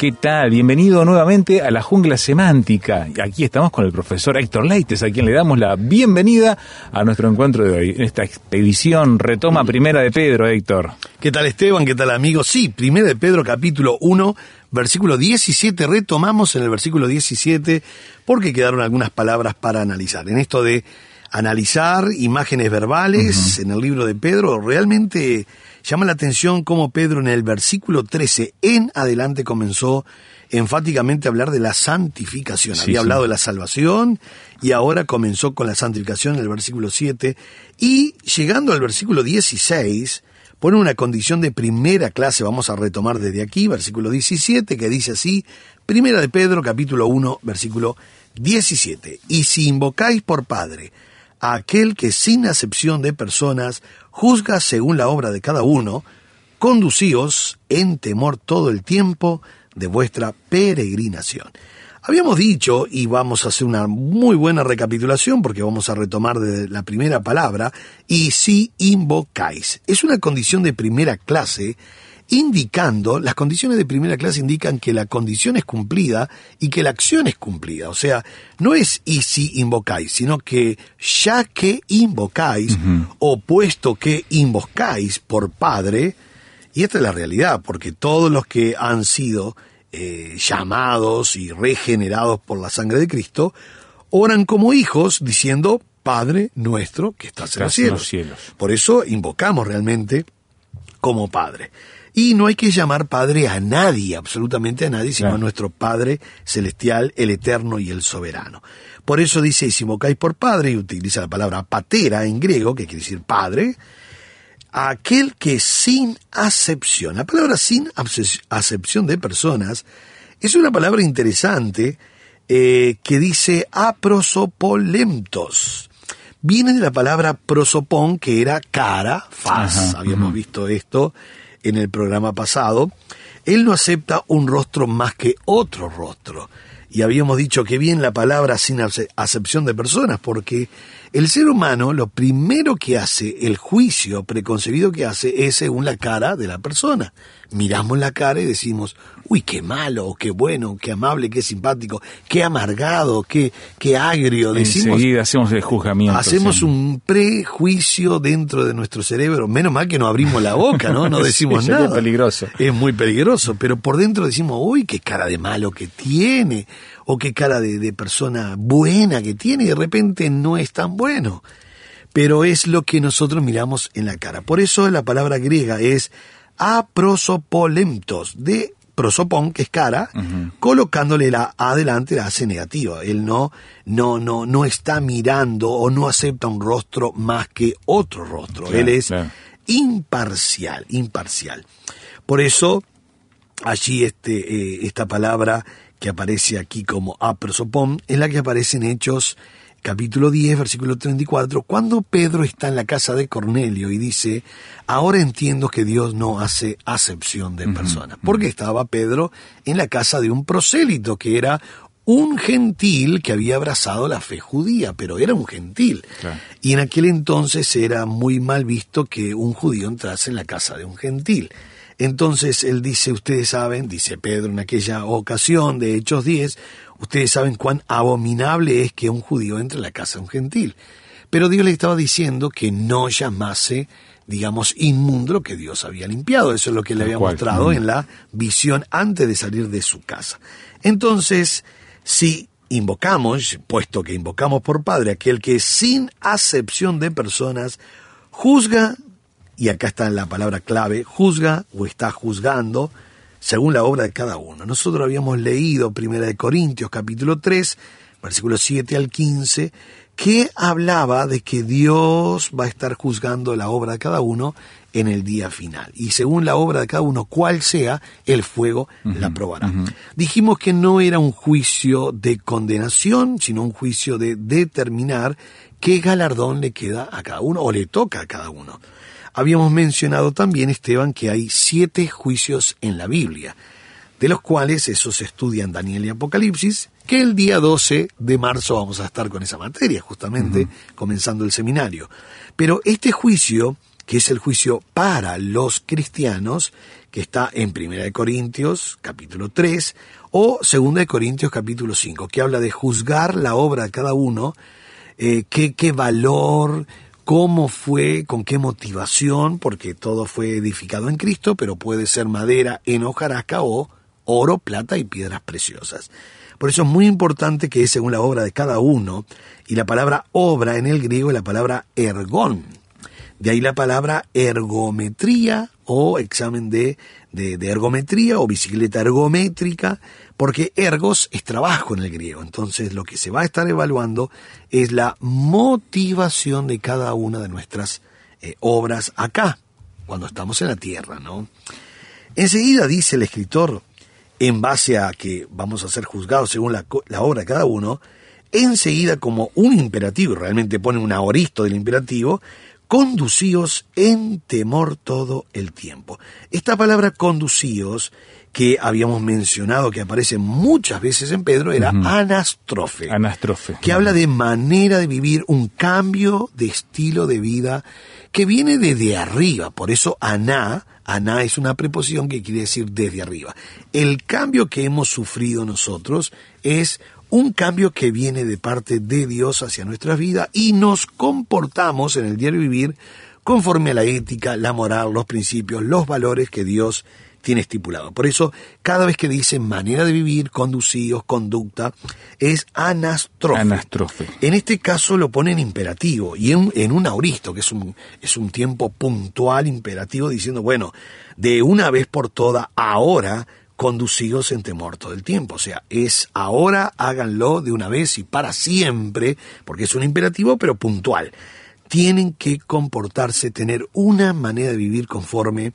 ¿Qué tal? Bienvenido nuevamente a la jungla semántica. Y Aquí estamos con el profesor Héctor Leites, a quien le damos la bienvenida a nuestro encuentro de hoy. En esta expedición retoma primera de Pedro, Héctor. ¿Qué tal Esteban? ¿Qué tal amigos? Sí, primero de Pedro capítulo 1, versículo 17, retomamos en el versículo 17 porque quedaron algunas palabras para analizar. En esto de analizar imágenes verbales en el libro de Pedro, realmente llama la atención cómo Pedro en el versículo 13 en adelante comenzó enfáticamente a hablar de la santificación. Sí, Había sí. hablado de la salvación y ahora comenzó con la santificación en el versículo 7 y llegando al versículo 16 pone una condición de primera clase, vamos a retomar desde aquí, versículo 17, que dice así, primera de Pedro, capítulo 1, versículo 17, y si invocáis por Padre aquel que sin acepción de personas juzga según la obra de cada uno, conducíos en temor todo el tiempo de vuestra peregrinación. Habíamos dicho, y vamos a hacer una muy buena recapitulación porque vamos a retomar de la primera palabra, y si invocáis. Es una condición de primera clase indicando, las condiciones de primera clase indican que la condición es cumplida y que la acción es cumplida. O sea, no es y si invocáis, sino que ya que invocáis, o puesto que invocáis por Padre, y esta es la realidad, porque todos los que han sido eh, llamados y regenerados por la sangre de Cristo, oran como hijos diciendo, Padre nuestro que estás en los en los cielos. Por eso invocamos realmente como Padre. Y no hay que llamar Padre a nadie, absolutamente a nadie, sino Claro. a nuestro Padre celestial, el eterno y el soberano. Por eso dice, invocáis por Padre, y utiliza la palabra patera en griego, que quiere decir Padre, a aquel que sin acepción, la palabra sin ace- acepción de personas, es una palabra interesante eh, que dice aprosopolentos. Viene de la palabra prosopón, que era cara, faz. Ajá, Habíamos visto esto en el programa pasado. Él no acepta un rostro más que otro rostro. Y habíamos dicho que bien la palabra sin ace- acepción de personas, porque el ser humano lo primero que hace, el juicio preconcebido que hace, es según la cara de la persona. Miramos la cara y decimos, uy, qué malo, qué bueno, qué amable, qué simpático, qué amargado, qué, qué agrio. Decimos, Enseguida hacemos el juzgamiento. Hacemos sí. un prejuicio dentro de nuestro cerebro. Menos mal que no abrimos la boca, ¿no? No decimos nada. peligroso. Es muy peligroso, pero por dentro decimos, uy, qué cara de malo que tiene, o qué cara de, de persona buena que tiene, y de repente no es tan bueno. Pero es lo que nosotros miramos en la cara. Por eso la palabra griega es aprosopolentos, de prosopón, que es cara, colocándole la A adelante, la hace negativa. Él no, no, no, no está mirando o no acepta un rostro más que otro rostro. Claro, Él es claro. imparcial, imparcial. Por eso, allí este, eh, esta palabra que aparece aquí como aprosopón es la que aparece en Hechos capítulo 10, versículo 34, cuando Pedro está en la casa de Cornelio y dice, ahora entiendo que Dios no hace acepción de personas, porque estaba Pedro en la casa de un prosélito que era un gentil que había abrazado la fe judía, pero era un gentil. Claro. Y en aquel entonces era muy mal visto que un judío entrase en la casa de un gentil. Entonces él dice, ustedes saben, dice Pedro en aquella ocasión de Hechos 10, ustedes saben cuán abominable es que un judío entre en la casa de un gentil. Pero Dios le estaba diciendo que no llamase, digamos, inmundo lo que Dios había limpiado. Eso es lo que le había cual. mostrado Mm. en la visión antes de salir de su casa. Entonces, si invocamos, puesto que invocamos por Padre, aquel que sin acepción de personas juzga, y acá está la palabra clave, juzga o está juzgando según la obra de cada uno. Nosotros habíamos leído Primera de Corintios capítulo 3, versículos 7 al 15, que hablaba de que Dios va a estar juzgando la obra de cada uno en el día final. Y según la obra de cada uno, cual sea, el fuego la probará. Dijimos que no era un juicio de condenación, sino un juicio de determinar qué galardón le queda a cada uno o le toca a cada uno. Habíamos mencionado también, Esteban, que hay siete juicios en la Biblia, de los cuales esos estudian Daniel y Apocalipsis, que el día 12 de marzo vamos a estar con esa materia, justamente comenzando el seminario. Pero este juicio, que es el juicio para los cristianos, que está en Primera de Corintios, capítulo 3, o Segunda de Corintios, capítulo 5, que habla de juzgar la obra de cada uno, eh, qué, qué valor, cómo fue, con qué motivación, porque todo fue edificado en Cristo, pero puede ser madera en hojarasca o oro, plata y piedras preciosas. Por eso es muy importante que según la obra de cada uno, y la palabra obra en el griego es la palabra ergón. De ahí la palabra ergometría o examen de, de, ergometría o bicicleta ergométrica, porque ergos es trabajo en el griego. Entonces lo que se va a estar evaluando es la motivación de cada una de nuestras eh, obras acá, cuando estamos en la tierra, ¿no? Enseguida dice el escritor, en base a que vamos a ser juzgados según la, la obra de cada uno, enseguida como un imperativo, realmente pone un aoristo del imperativo, conducíos en temor todo el tiempo. Esta palabra conducíos que habíamos mencionado que aparece muchas veces en Pedro era anastrofe. Anastrofe. que habla de manera de vivir, un cambio de estilo de vida que viene desde arriba. Por eso aná, aná es una preposición que quiere decir desde arriba. El cambio que hemos sufrido nosotros es un cambio que viene de parte de Dios hacia nuestra vida y nos comportamos en el diario vivir conforme a la ética, la moral, los principios, los valores que Dios tiene estipulado. Por eso, cada vez que dice manera de vivir, conducidos, conducta, es anastrofe. Anastrofe. En este caso lo pone en imperativo y en, en un auristo, que es un, es un tiempo puntual imperativo, diciendo, bueno, de una vez por todas, ahora conducidos en temor todo el tiempo. O sea, es ahora, háganlo de una vez y para siempre, porque es un imperativo, pero puntual. Tienen que comportarse, tener una manera de vivir conforme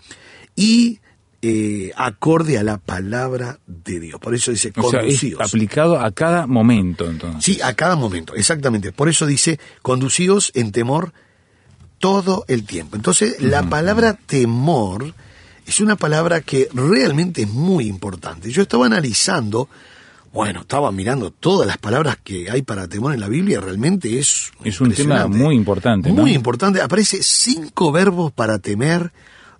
y eh, acorde a la palabra de Dios. Por eso dice O sea, es conducidos. aplicado a cada momento, entonces. Sí, a cada momento, exactamente. Por eso dice, conducidos en temor todo el tiempo. Entonces, la palabra temor es una palabra que realmente es muy importante. Yo estaba analizando, bueno, estaba mirando todas las palabras que hay para temor en la Biblia, realmente es... Es un tema muy importante, ¿no? Muy importante. Aparece cinco verbos para temer,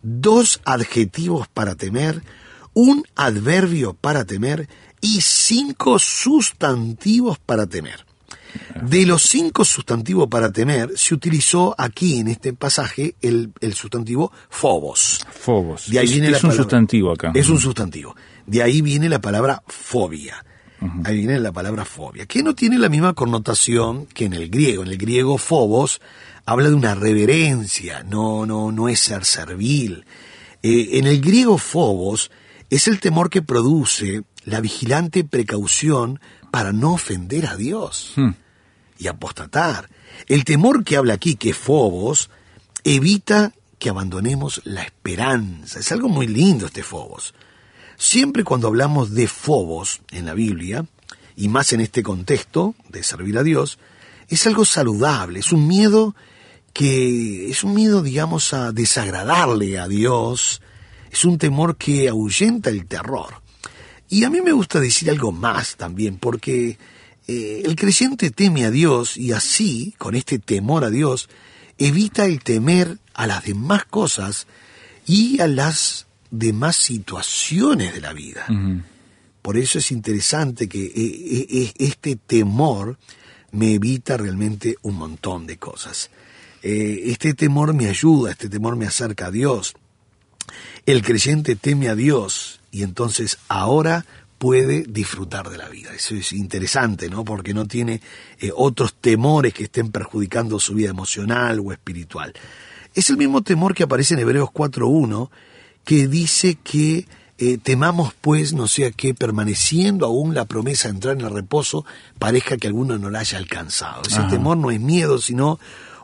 dos adjetivos para temer, un adverbio para temer y cinco sustantivos para temer. De los cinco sustantivos para temer, se utilizó aquí en este pasaje el, el sustantivo phobos. Fobos. De ahí es viene es la un palabra- sustantivo acá. Es un sustantivo. De ahí viene la palabra fobia. Ahí viene la palabra fobia, que no tiene la misma connotación que en el griego. En el griego phobos habla de una reverencia, no, no, no es ser servil. Eh, en el griego phobos es el temor que produce la vigilante precaución para no ofender a Dios Hmm. Y apostatar. El temor que habla aquí, que es Fobos, evita que abandonemos la esperanza. Es algo muy lindo este Fobos. Siempre cuando hablamos de Fobos en la Biblia, y más en este contexto de servir a Dios, es algo saludable, es un miedo que es un miedo, digamos, a desagradarle a Dios, es un temor que ahuyenta el terror. Y a mí me gusta decir algo más también, porque eh, el creyente teme a Dios y así, con este temor a Dios, evita el temer a las demás cosas y a las demás situaciones de la vida. Por eso es interesante que eh, eh, eh, este temor me evita realmente un montón de cosas. Eh, este temor me ayuda, este temor me acerca a Dios. El creyente teme a Dios y entonces ahora puede disfrutar de la vida. Eso es interesante, ¿no? Porque no tiene eh, otros temores que estén perjudicando su vida emocional o espiritual. Es el mismo temor que aparece en Hebreos 4.1, que dice que eh, temamos pues, no sea que permaneciendo aún la promesa de entrar en el reposo, parezca que alguno no la haya alcanzado. Ese temor no es miedo, sino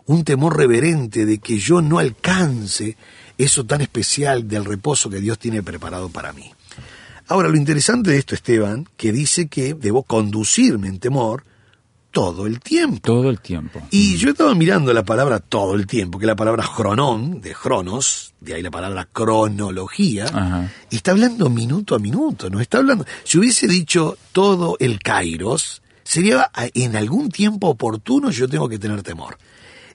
un temor reverente de que yo no alcance eso tan especial del reposo que Dios tiene preparado para mí. Ahora, lo interesante de esto, Esteban, que dice que debo conducirme en temor todo el tiempo. Todo el tiempo. Y yo estaba mirando la palabra todo el tiempo, que es la palabra cronón, de cronos, de ahí la palabra cronología, y está hablando minuto a minuto, no está hablando. Si hubiese dicho todo el kairos, sería en algún tiempo oportuno yo tengo que tener temor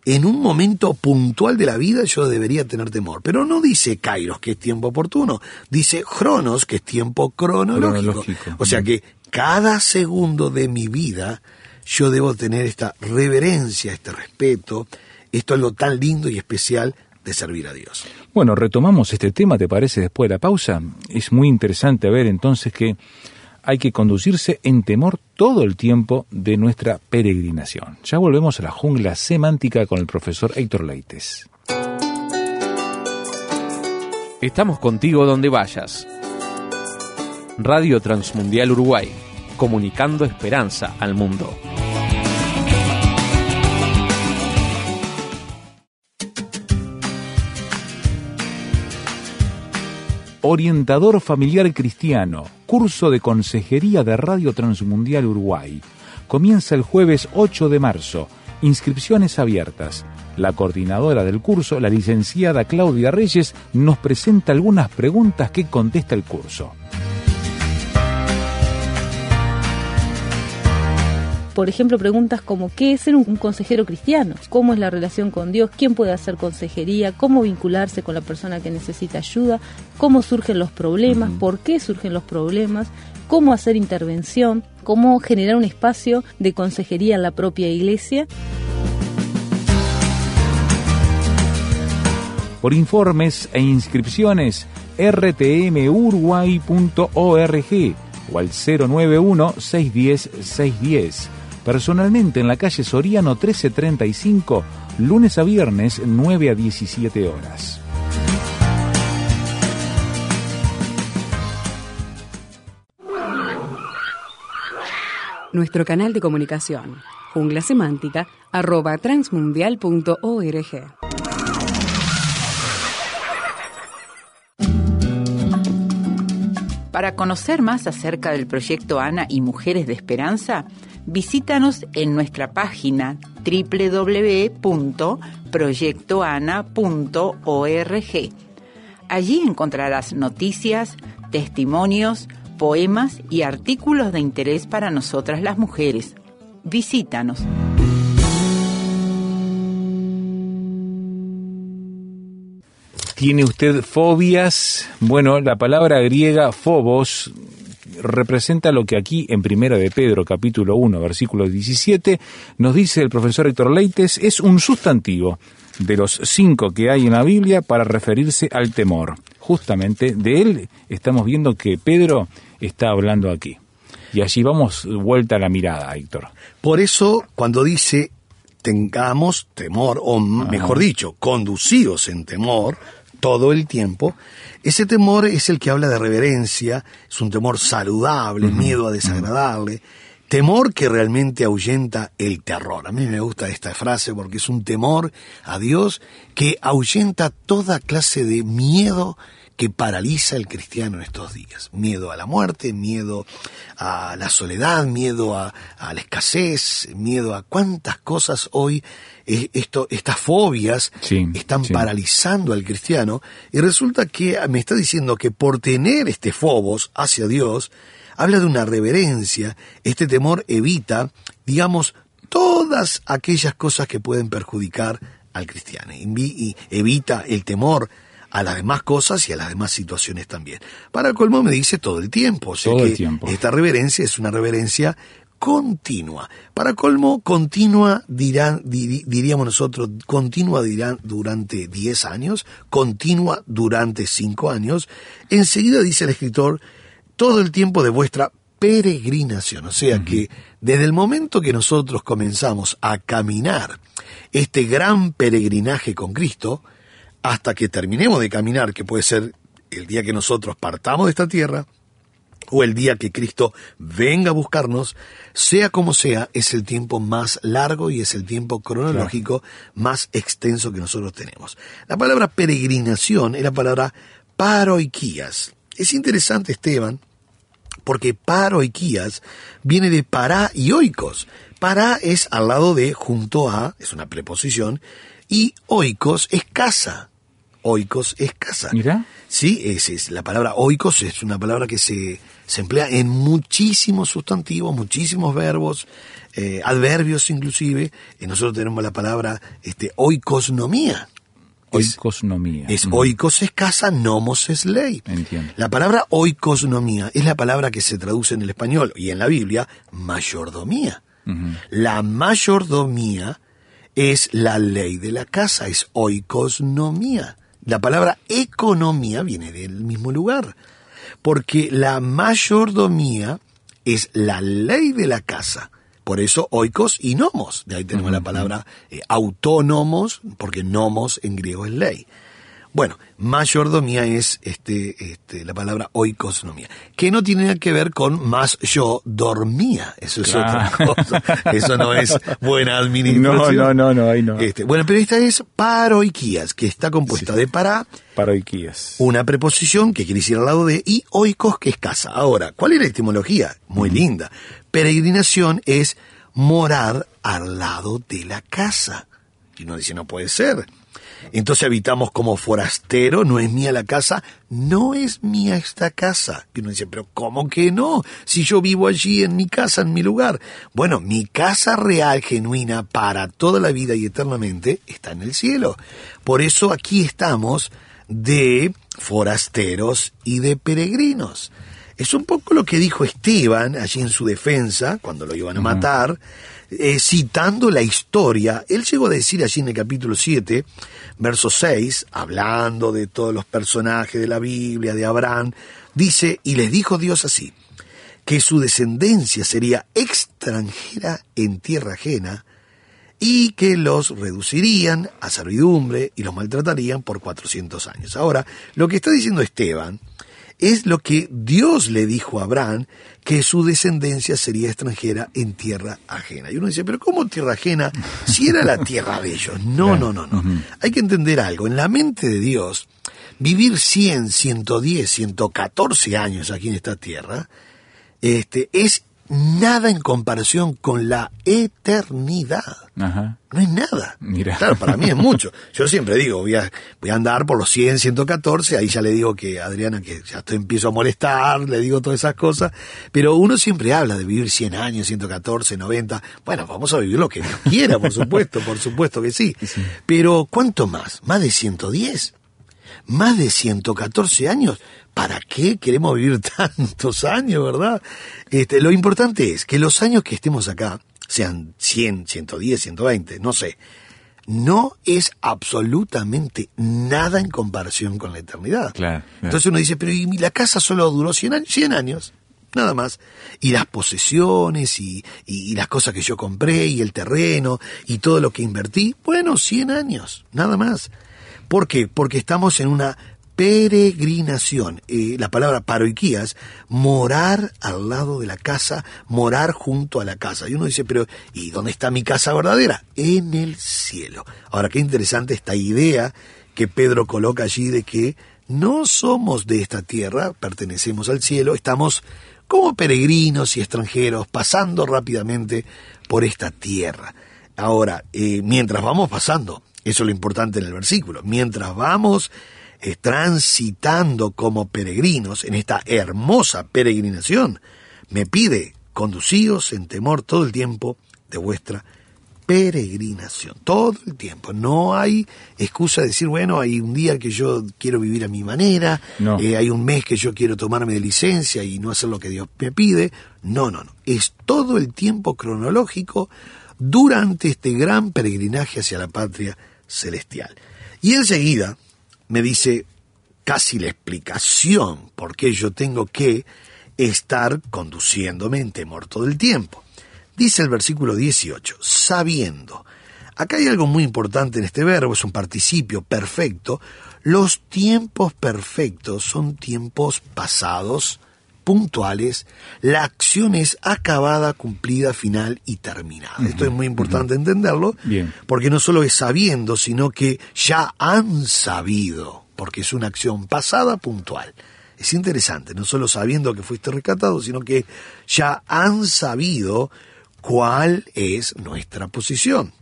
en un momento puntual de la vida yo debería tener temor. Pero no dice Kairos, que es tiempo oportuno, dice Cronos, que es tiempo cronológico. O sea que cada segundo de mi vida yo debo tener esta reverencia, este respeto. Esto es lo tan lindo y especial de servir a Dios. Bueno, retomamos este tema, ¿te parece? Después de la pausa. Es muy interesante ver entonces que hay que conducirse en temor todo el tiempo de nuestra peregrinación. Ya volvemos a la jungla semántica con el profesor Héctor Leites. Estamos contigo donde vayas. Radio Transmundial Uruguay, comunicando esperanza al mundo. Orientador Familiar Cristiano, curso de consejería de Radio Transmundial Uruguay. Comienza el jueves 8 de marzo. Inscripciones abiertas. La coordinadora del curso, la licenciada Claudia Reyes, nos presenta algunas preguntas que contesta el curso. Por ejemplo, preguntas como ¿qué es ser un, consejero cristiano? ¿Cómo es la relación con Dios? ¿Quién puede hacer consejería? ¿Cómo vincularse con la persona que necesita ayuda? ¿Cómo surgen los problemas? ¿Por qué surgen los problemas? ¿Cómo hacer intervención? ¿Cómo generar un espacio de consejería en la propia iglesia? Por informes e inscripciones, rtmuruguay.org o al 091 610 610 personalmente en la calle Soriano 1335, lunes a viernes 9 a 17 horas. Nuestro canal de comunicación, jungla semántica, arroba transmundial.org. Para conocer más acerca del proyecto ANA y Mujeres de Esperanza, visítanos en nuestra página www.proyectoana.org. Allí encontrarás noticias, testimonios, poemas y artículos de interés para nosotras las mujeres. Visítanos. ¿Tiene usted fobias? Bueno, la palabra griega phobos representa lo que aquí en Primera de Pedro, capítulo 1, versículo 17, nos dice el profesor Héctor Leites, es un sustantivo de los cinco que hay en la Biblia para referirse al temor. Justamente de él estamos viendo que Pedro está hablando aquí. Y allí vamos vuelta a la mirada, Héctor. Por eso, cuando dice tengamos temor, o mejor dicho, conducidos en temor todo el tiempo, ese temor es el que habla de reverencia, es un temor saludable, miedo a desagradarle, temor que realmente ahuyenta el terror. A mí me gusta esta frase porque es un temor a Dios que ahuyenta toda clase de miedo que paraliza al cristiano en estos días. Miedo a la muerte, miedo a la soledad, miedo a, la escasez, miedo a cuántas cosas hoy esto, estas fobias están paralizando al cristiano. Y resulta que me está diciendo que por tener este fobos hacia Dios, habla de una reverencia, este temor evita, digamos, todas aquellas cosas que pueden perjudicar al cristiano. Y evita el temor a las demás cosas y a las demás situaciones también. Para el colmo me dice todo el tiempo, o sea que esta reverencia es una reverencia continua. Para colmo, continua dirán, diríamos nosotros, continua dirán durante 10 años, continua durante 5 años. Enseguida dice el escritor todo el tiempo de vuestra peregrinación. O sea que desde el momento que nosotros comenzamos a caminar este gran peregrinaje con Cristo, hasta que terminemos de caminar, que puede ser el día que nosotros partamos de esta tierra, o el día que Cristo venga a buscarnos, sea como sea, es el tiempo más largo y es el tiempo cronológico más extenso que nosotros tenemos. La palabra peregrinación es la palabra paroiquías. Es interesante, Esteban, porque paroiquías viene de para y oikos. Para es al lado de junto a, es una preposición, y oikos es casa. Oikos es casa. Mira. Sí, es, es, la palabra oikos es una palabra que se, se emplea en muchísimos sustantivos, muchísimos verbos, eh, adverbios inclusive. Y nosotros tenemos la palabra este, oikosnomía. Oikosnomía. Es Mm. oikos es casa, nomos es ley. Entiendo. La palabra oikosnomía es la palabra que se traduce en el español y en la Biblia mayordomía. La mayordomía es la ley de la casa, es oikosnomía. La palabra economía viene del mismo lugar, porque la mayordomía es la ley de la casa. Por eso oikos y nomos. De ahí tenemos la palabra eh, autónomos, porque nomos en griego es ley. Bueno, mayordomía es este, este, la palabra oikosnomía, que no tiene nada que ver con más yo dormía. Eso es Claro. otra cosa. Eso no es buena No, administración. no, no, no, ahí no. Este, bueno, pero esta es paroiquías, que está compuesta de para, Paroiquías. una preposición que quiere decir al lado de y oikos, que es casa. Ahora, ¿cuál es la etimología? Muy linda. Peregrinación es morar al lado de la casa. Y uno dice, no puede ser. Entonces habitamos como forastero, no es mía la casa, no es mía esta casa. Y uno dice, pero ¿cómo que no? Si yo vivo allí en mi casa, en mi lugar. Bueno, mi casa real, genuina, para toda la vida y eternamente, está en el cielo. Por eso aquí estamos de forasteros y de peregrinos. Es un poco lo que dijo Esteban allí en su defensa, cuando lo iban a matar, eh, citando la historia. Él llegó a decir allí en el capítulo 7, verso 6, hablando de todos los personajes de la Biblia, de Abraham, dice, y les dijo Dios así, que su descendencia sería extranjera en tierra ajena, y que los reducirían a servidumbre y los maltratarían por 400 años. Ahora, lo que está diciendo Esteban es lo que Dios le dijo a Abraham, que su descendencia sería extranjera en tierra ajena. Y uno dice, pero ¿cómo tierra ajena? Si era la tierra de ellos. No, no, no, no. Hay que entender algo. En la mente de Dios, vivir 100, 110, 114 años aquí en esta tierra, este, es nada en comparación con la eternidad. Ajá. No es nada. Mira. Claro, para mí es mucho. Yo siempre digo, voy a, voy a andar por los 100, 114, ahí ya le digo que Adriana, que ya estoy, empiezo a molestar, le digo todas esas cosas, pero uno siempre habla de vivir 100 años, 114, 90. Bueno, vamos a vivir lo que Dios quiera, por supuesto, por supuesto que sí. Pero ¿cuánto más? ¿Más de 110? ¿Más de 114 años? ¿Para qué queremos vivir tantos años, verdad? Este, lo importante es que los años que estemos acá, sean 100, 110, 120, no sé, no es absolutamente nada en comparación con la eternidad. Claro, claro. Entonces uno dice, pero ¿y la casa solo duró 100 años? 100 años, nada más. Y las posesiones y, y- y las cosas que yo compré y el terreno y todo lo que invertí, bueno, 100 años, nada más. ¿Por qué? Porque estamos en una peregrinación. Eh, la palabra paroiquías, morar al lado de la casa, morar junto a la casa. Y uno dice, pero ¿y dónde está mi casa verdadera? En el cielo. Ahora, qué interesante esta idea que Pedro coloca allí de que no somos de esta tierra, pertenecemos al cielo, estamos como peregrinos y extranjeros pasando rápidamente por esta tierra. Ahora, eh, mientras vamos pasando, eso es lo importante en el versículo, mientras vamos eh, transitando como peregrinos en esta hermosa peregrinación, me pide conducíos en temor todo el tiempo de vuestra peregrinación, todo el tiempo. No hay excusa de decir, bueno, hay un día que yo quiero vivir a mi manera, No. eh, hay un mes que yo quiero tomarme de licencia y no hacer lo que Dios me pide. No, no, no. Es todo el tiempo cronológico durante este gran peregrinaje hacia la patria celestial. Y enseguida me dice casi la explicación por qué yo tengo que estar conduciéndome en temor todo el tiempo. Dice el versículo 18, sabiendo. Acá hay algo muy importante en este verbo, es un participio perfecto. Los tiempos perfectos son tiempos pasados, puntuales, la acción es acabada, cumplida, final y terminada. Esto es muy importante entenderlo, Bien. porque no solo es sabiendo, sino que ya han sabido, porque es una acción pasada, puntual. Es interesante, no solo sabiendo que fuiste rescatado, sino que ya han sabido cuál es nuestra posición.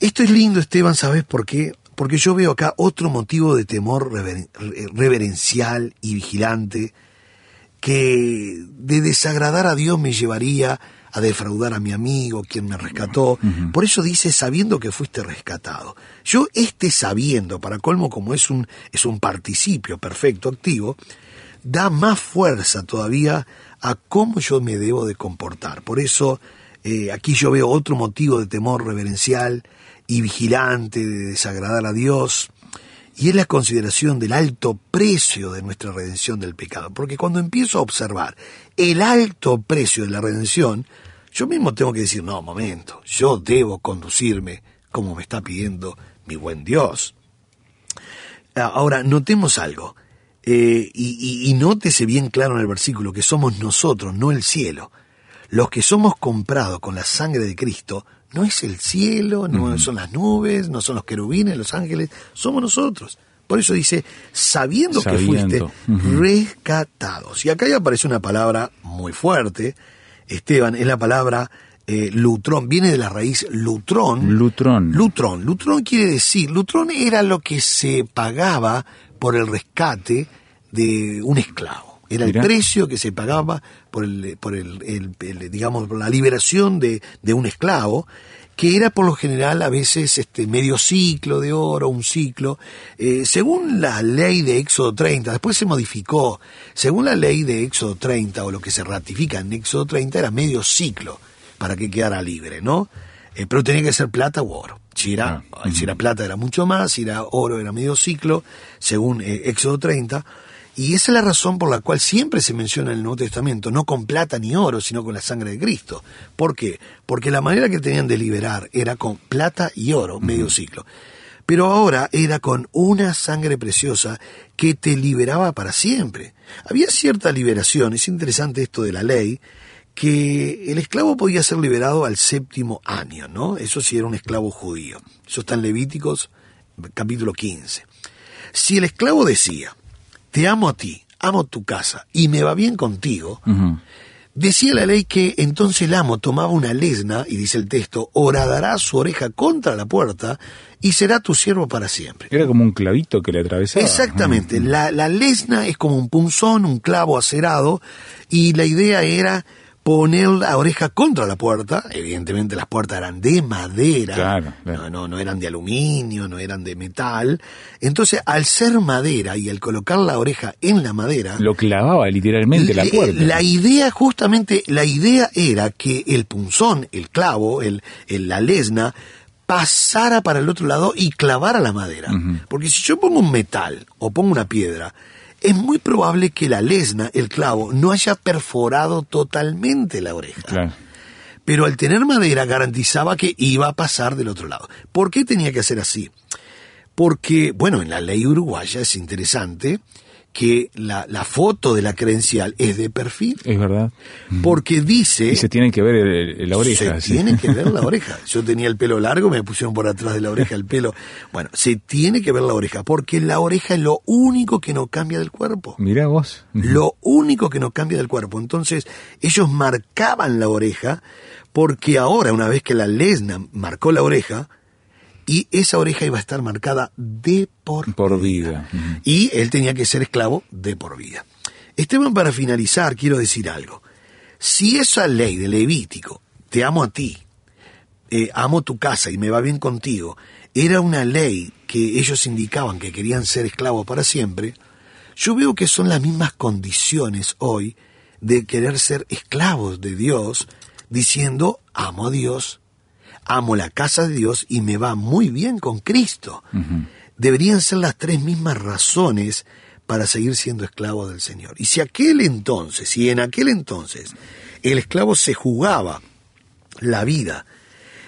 Esto es lindo, Esteban, ¿sabes por qué? Porque yo veo acá otro motivo de temor rever- re- reverencial y vigilante que de desagradar a Dios me llevaría a defraudar a mi amigo, quien me rescató. Por eso dice sabiendo que fuiste rescatado. Yo este sabiendo, para colmo como es un, es un participio perfecto activo, da más fuerza todavía a cómo yo me debo de comportar. Por eso eh, aquí yo veo otro motivo de temor reverencial y vigilante, de desagradar a Dios, y es la consideración del alto precio de nuestra redención del pecado. Porque cuando empiezo a observar el alto precio de la redención, yo mismo tengo que decir, no, momento, yo debo conducirme como me está pidiendo mi buen Dios. Ah, Ahora, notemos algo, eh, y, y- y nótese bien claro en el versículo que somos nosotros, no el cielo. Los que somos comprados con la sangre de Cristo, no es el cielo, no son las nubes, no son los querubines, los ángeles, somos nosotros. Por eso dice, sabiendo, que fuiste Ujú. rescatados. Y acá ya aparece una palabra muy fuerte, Esteban, es la palabra eh, lutrón, viene de la raíz lutrón. Lutrón. Lutrón. Lutrón quiere decir, lutrón era lo que se pagaba por el rescate de un esclavo. Era el precio que se pagaba por el, por el, el- el, digamos, por la liberación de, de un esclavo, que era por lo general a veces este medio ciclo de oro, un ciclo. Eh, según la ley de Éxodo 30, después se modificó, según la ley de Éxodo 30, o lo que se ratifica en Éxodo 30, era medio ciclo para que quedara libre, ¿no? Eh, pero tenía que ser plata u oro. Si era, si era plata era mucho más, si era oro era medio ciclo, según eh, Éxodo 30. Y esa es la razón por la cual siempre se menciona en el Nuevo Testamento, no con plata ni oro, sino con la sangre de Cristo. ¿Por qué? Porque la manera que tenían de liberar era con plata y oro, medio ciclo. Pero ahora era con una sangre preciosa que te liberaba para siempre. Había cierta liberación, es interesante esto de la ley, que el esclavo podía ser liberado al séptimo año, ¿no? Eso sí era un esclavo judío. Eso está en Levíticos capítulo 15. Si el esclavo decía, te amo a ti, amo tu casa y me va bien contigo, decía la ley que entonces el amo tomaba una lesna, y dice el texto, horadará su oreja contra la puerta y será tu siervo para siempre. Era como un clavito que le atravesaba. Exactamente, la, la lesna es como un punzón, un clavo acerado, y la idea era poner la oreja contra la puerta, evidentemente las puertas eran de madera, Claro, claro. No, no, no eran de aluminio, no eran de metal, entonces al ser madera y al colocar la oreja en la madera, Lo clavaba literalmente la le- puerta. La idea, justamente, la idea era que el punzón, el clavo, el, el- la lesna, pasara para el otro lado y clavara la madera. Porque si yo pongo un metal o pongo una piedra, es muy probable que la lesna, el clavo, no haya perforado totalmente la oreja. Claro. Pero al tener madera garantizaba que iba a pasar del otro lado. ¿Por qué tenía que hacer así? Porque, bueno, en la ley uruguaya es interesante que la, la foto de la credencial es de perfil. Es verdad. Porque dice... Y se tiene que ver el- el- la oreja. Se sí. tiene que ver la oreja. Yo tenía el pelo largo, me pusieron por atrás de la oreja el pelo. Bueno, se tiene que ver la oreja, porque la oreja es lo único que no cambia del cuerpo. Mirá vos. Lo único que no cambia del cuerpo. Entonces, ellos marcaban la oreja, porque ahora, una vez que la lesna marcó la oreja, y esa oreja iba a estar marcada de por Por vida. Y él tenía que ser esclavo de por vida. Esteban, para finalizar, quiero decir algo. Si esa ley de Levítico, te amo a ti, eh, amo tu casa y me va bien contigo, era una ley que ellos indicaban que querían ser esclavos para siempre, yo veo que son las mismas condiciones hoy de querer ser esclavos de Dios, diciendo, amo a Dios, amo la casa de Dios y me va muy bien con Cristo. Deberían ser las tres mismas razones para seguir siendo esclavo del Señor. Y si aquel entonces, si en aquel entonces el esclavo se jugaba la vida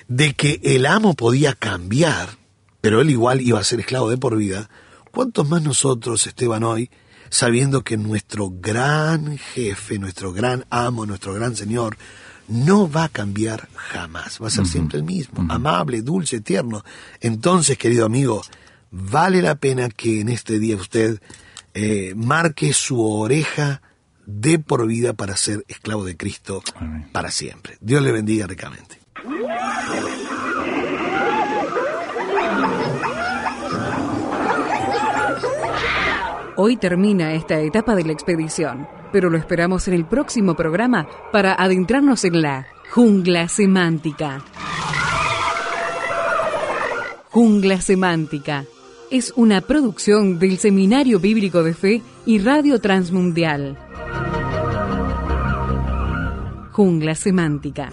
de que el amo podía cambiar, pero él igual iba a ser esclavo de por vida, ¿cuántos más nosotros, Esteban, hoy, sabiendo que nuestro gran jefe, nuestro gran amo, nuestro gran Señor, no va a cambiar jamás, va a ser siempre el mismo, amable, dulce, tierno. Entonces, querido amigo, vale la pena que en este día usted eh, marque su oreja de por vida para ser esclavo de Cristo para siempre. Dios le bendiga ricamente. Hoy termina esta etapa de la expedición, pero lo esperamos en el próximo programa para adentrarnos en la jungla semántica. Jungla semántica es una producción del Seminario Bíblico de Fe y Radio Transmundial. Jungla semántica.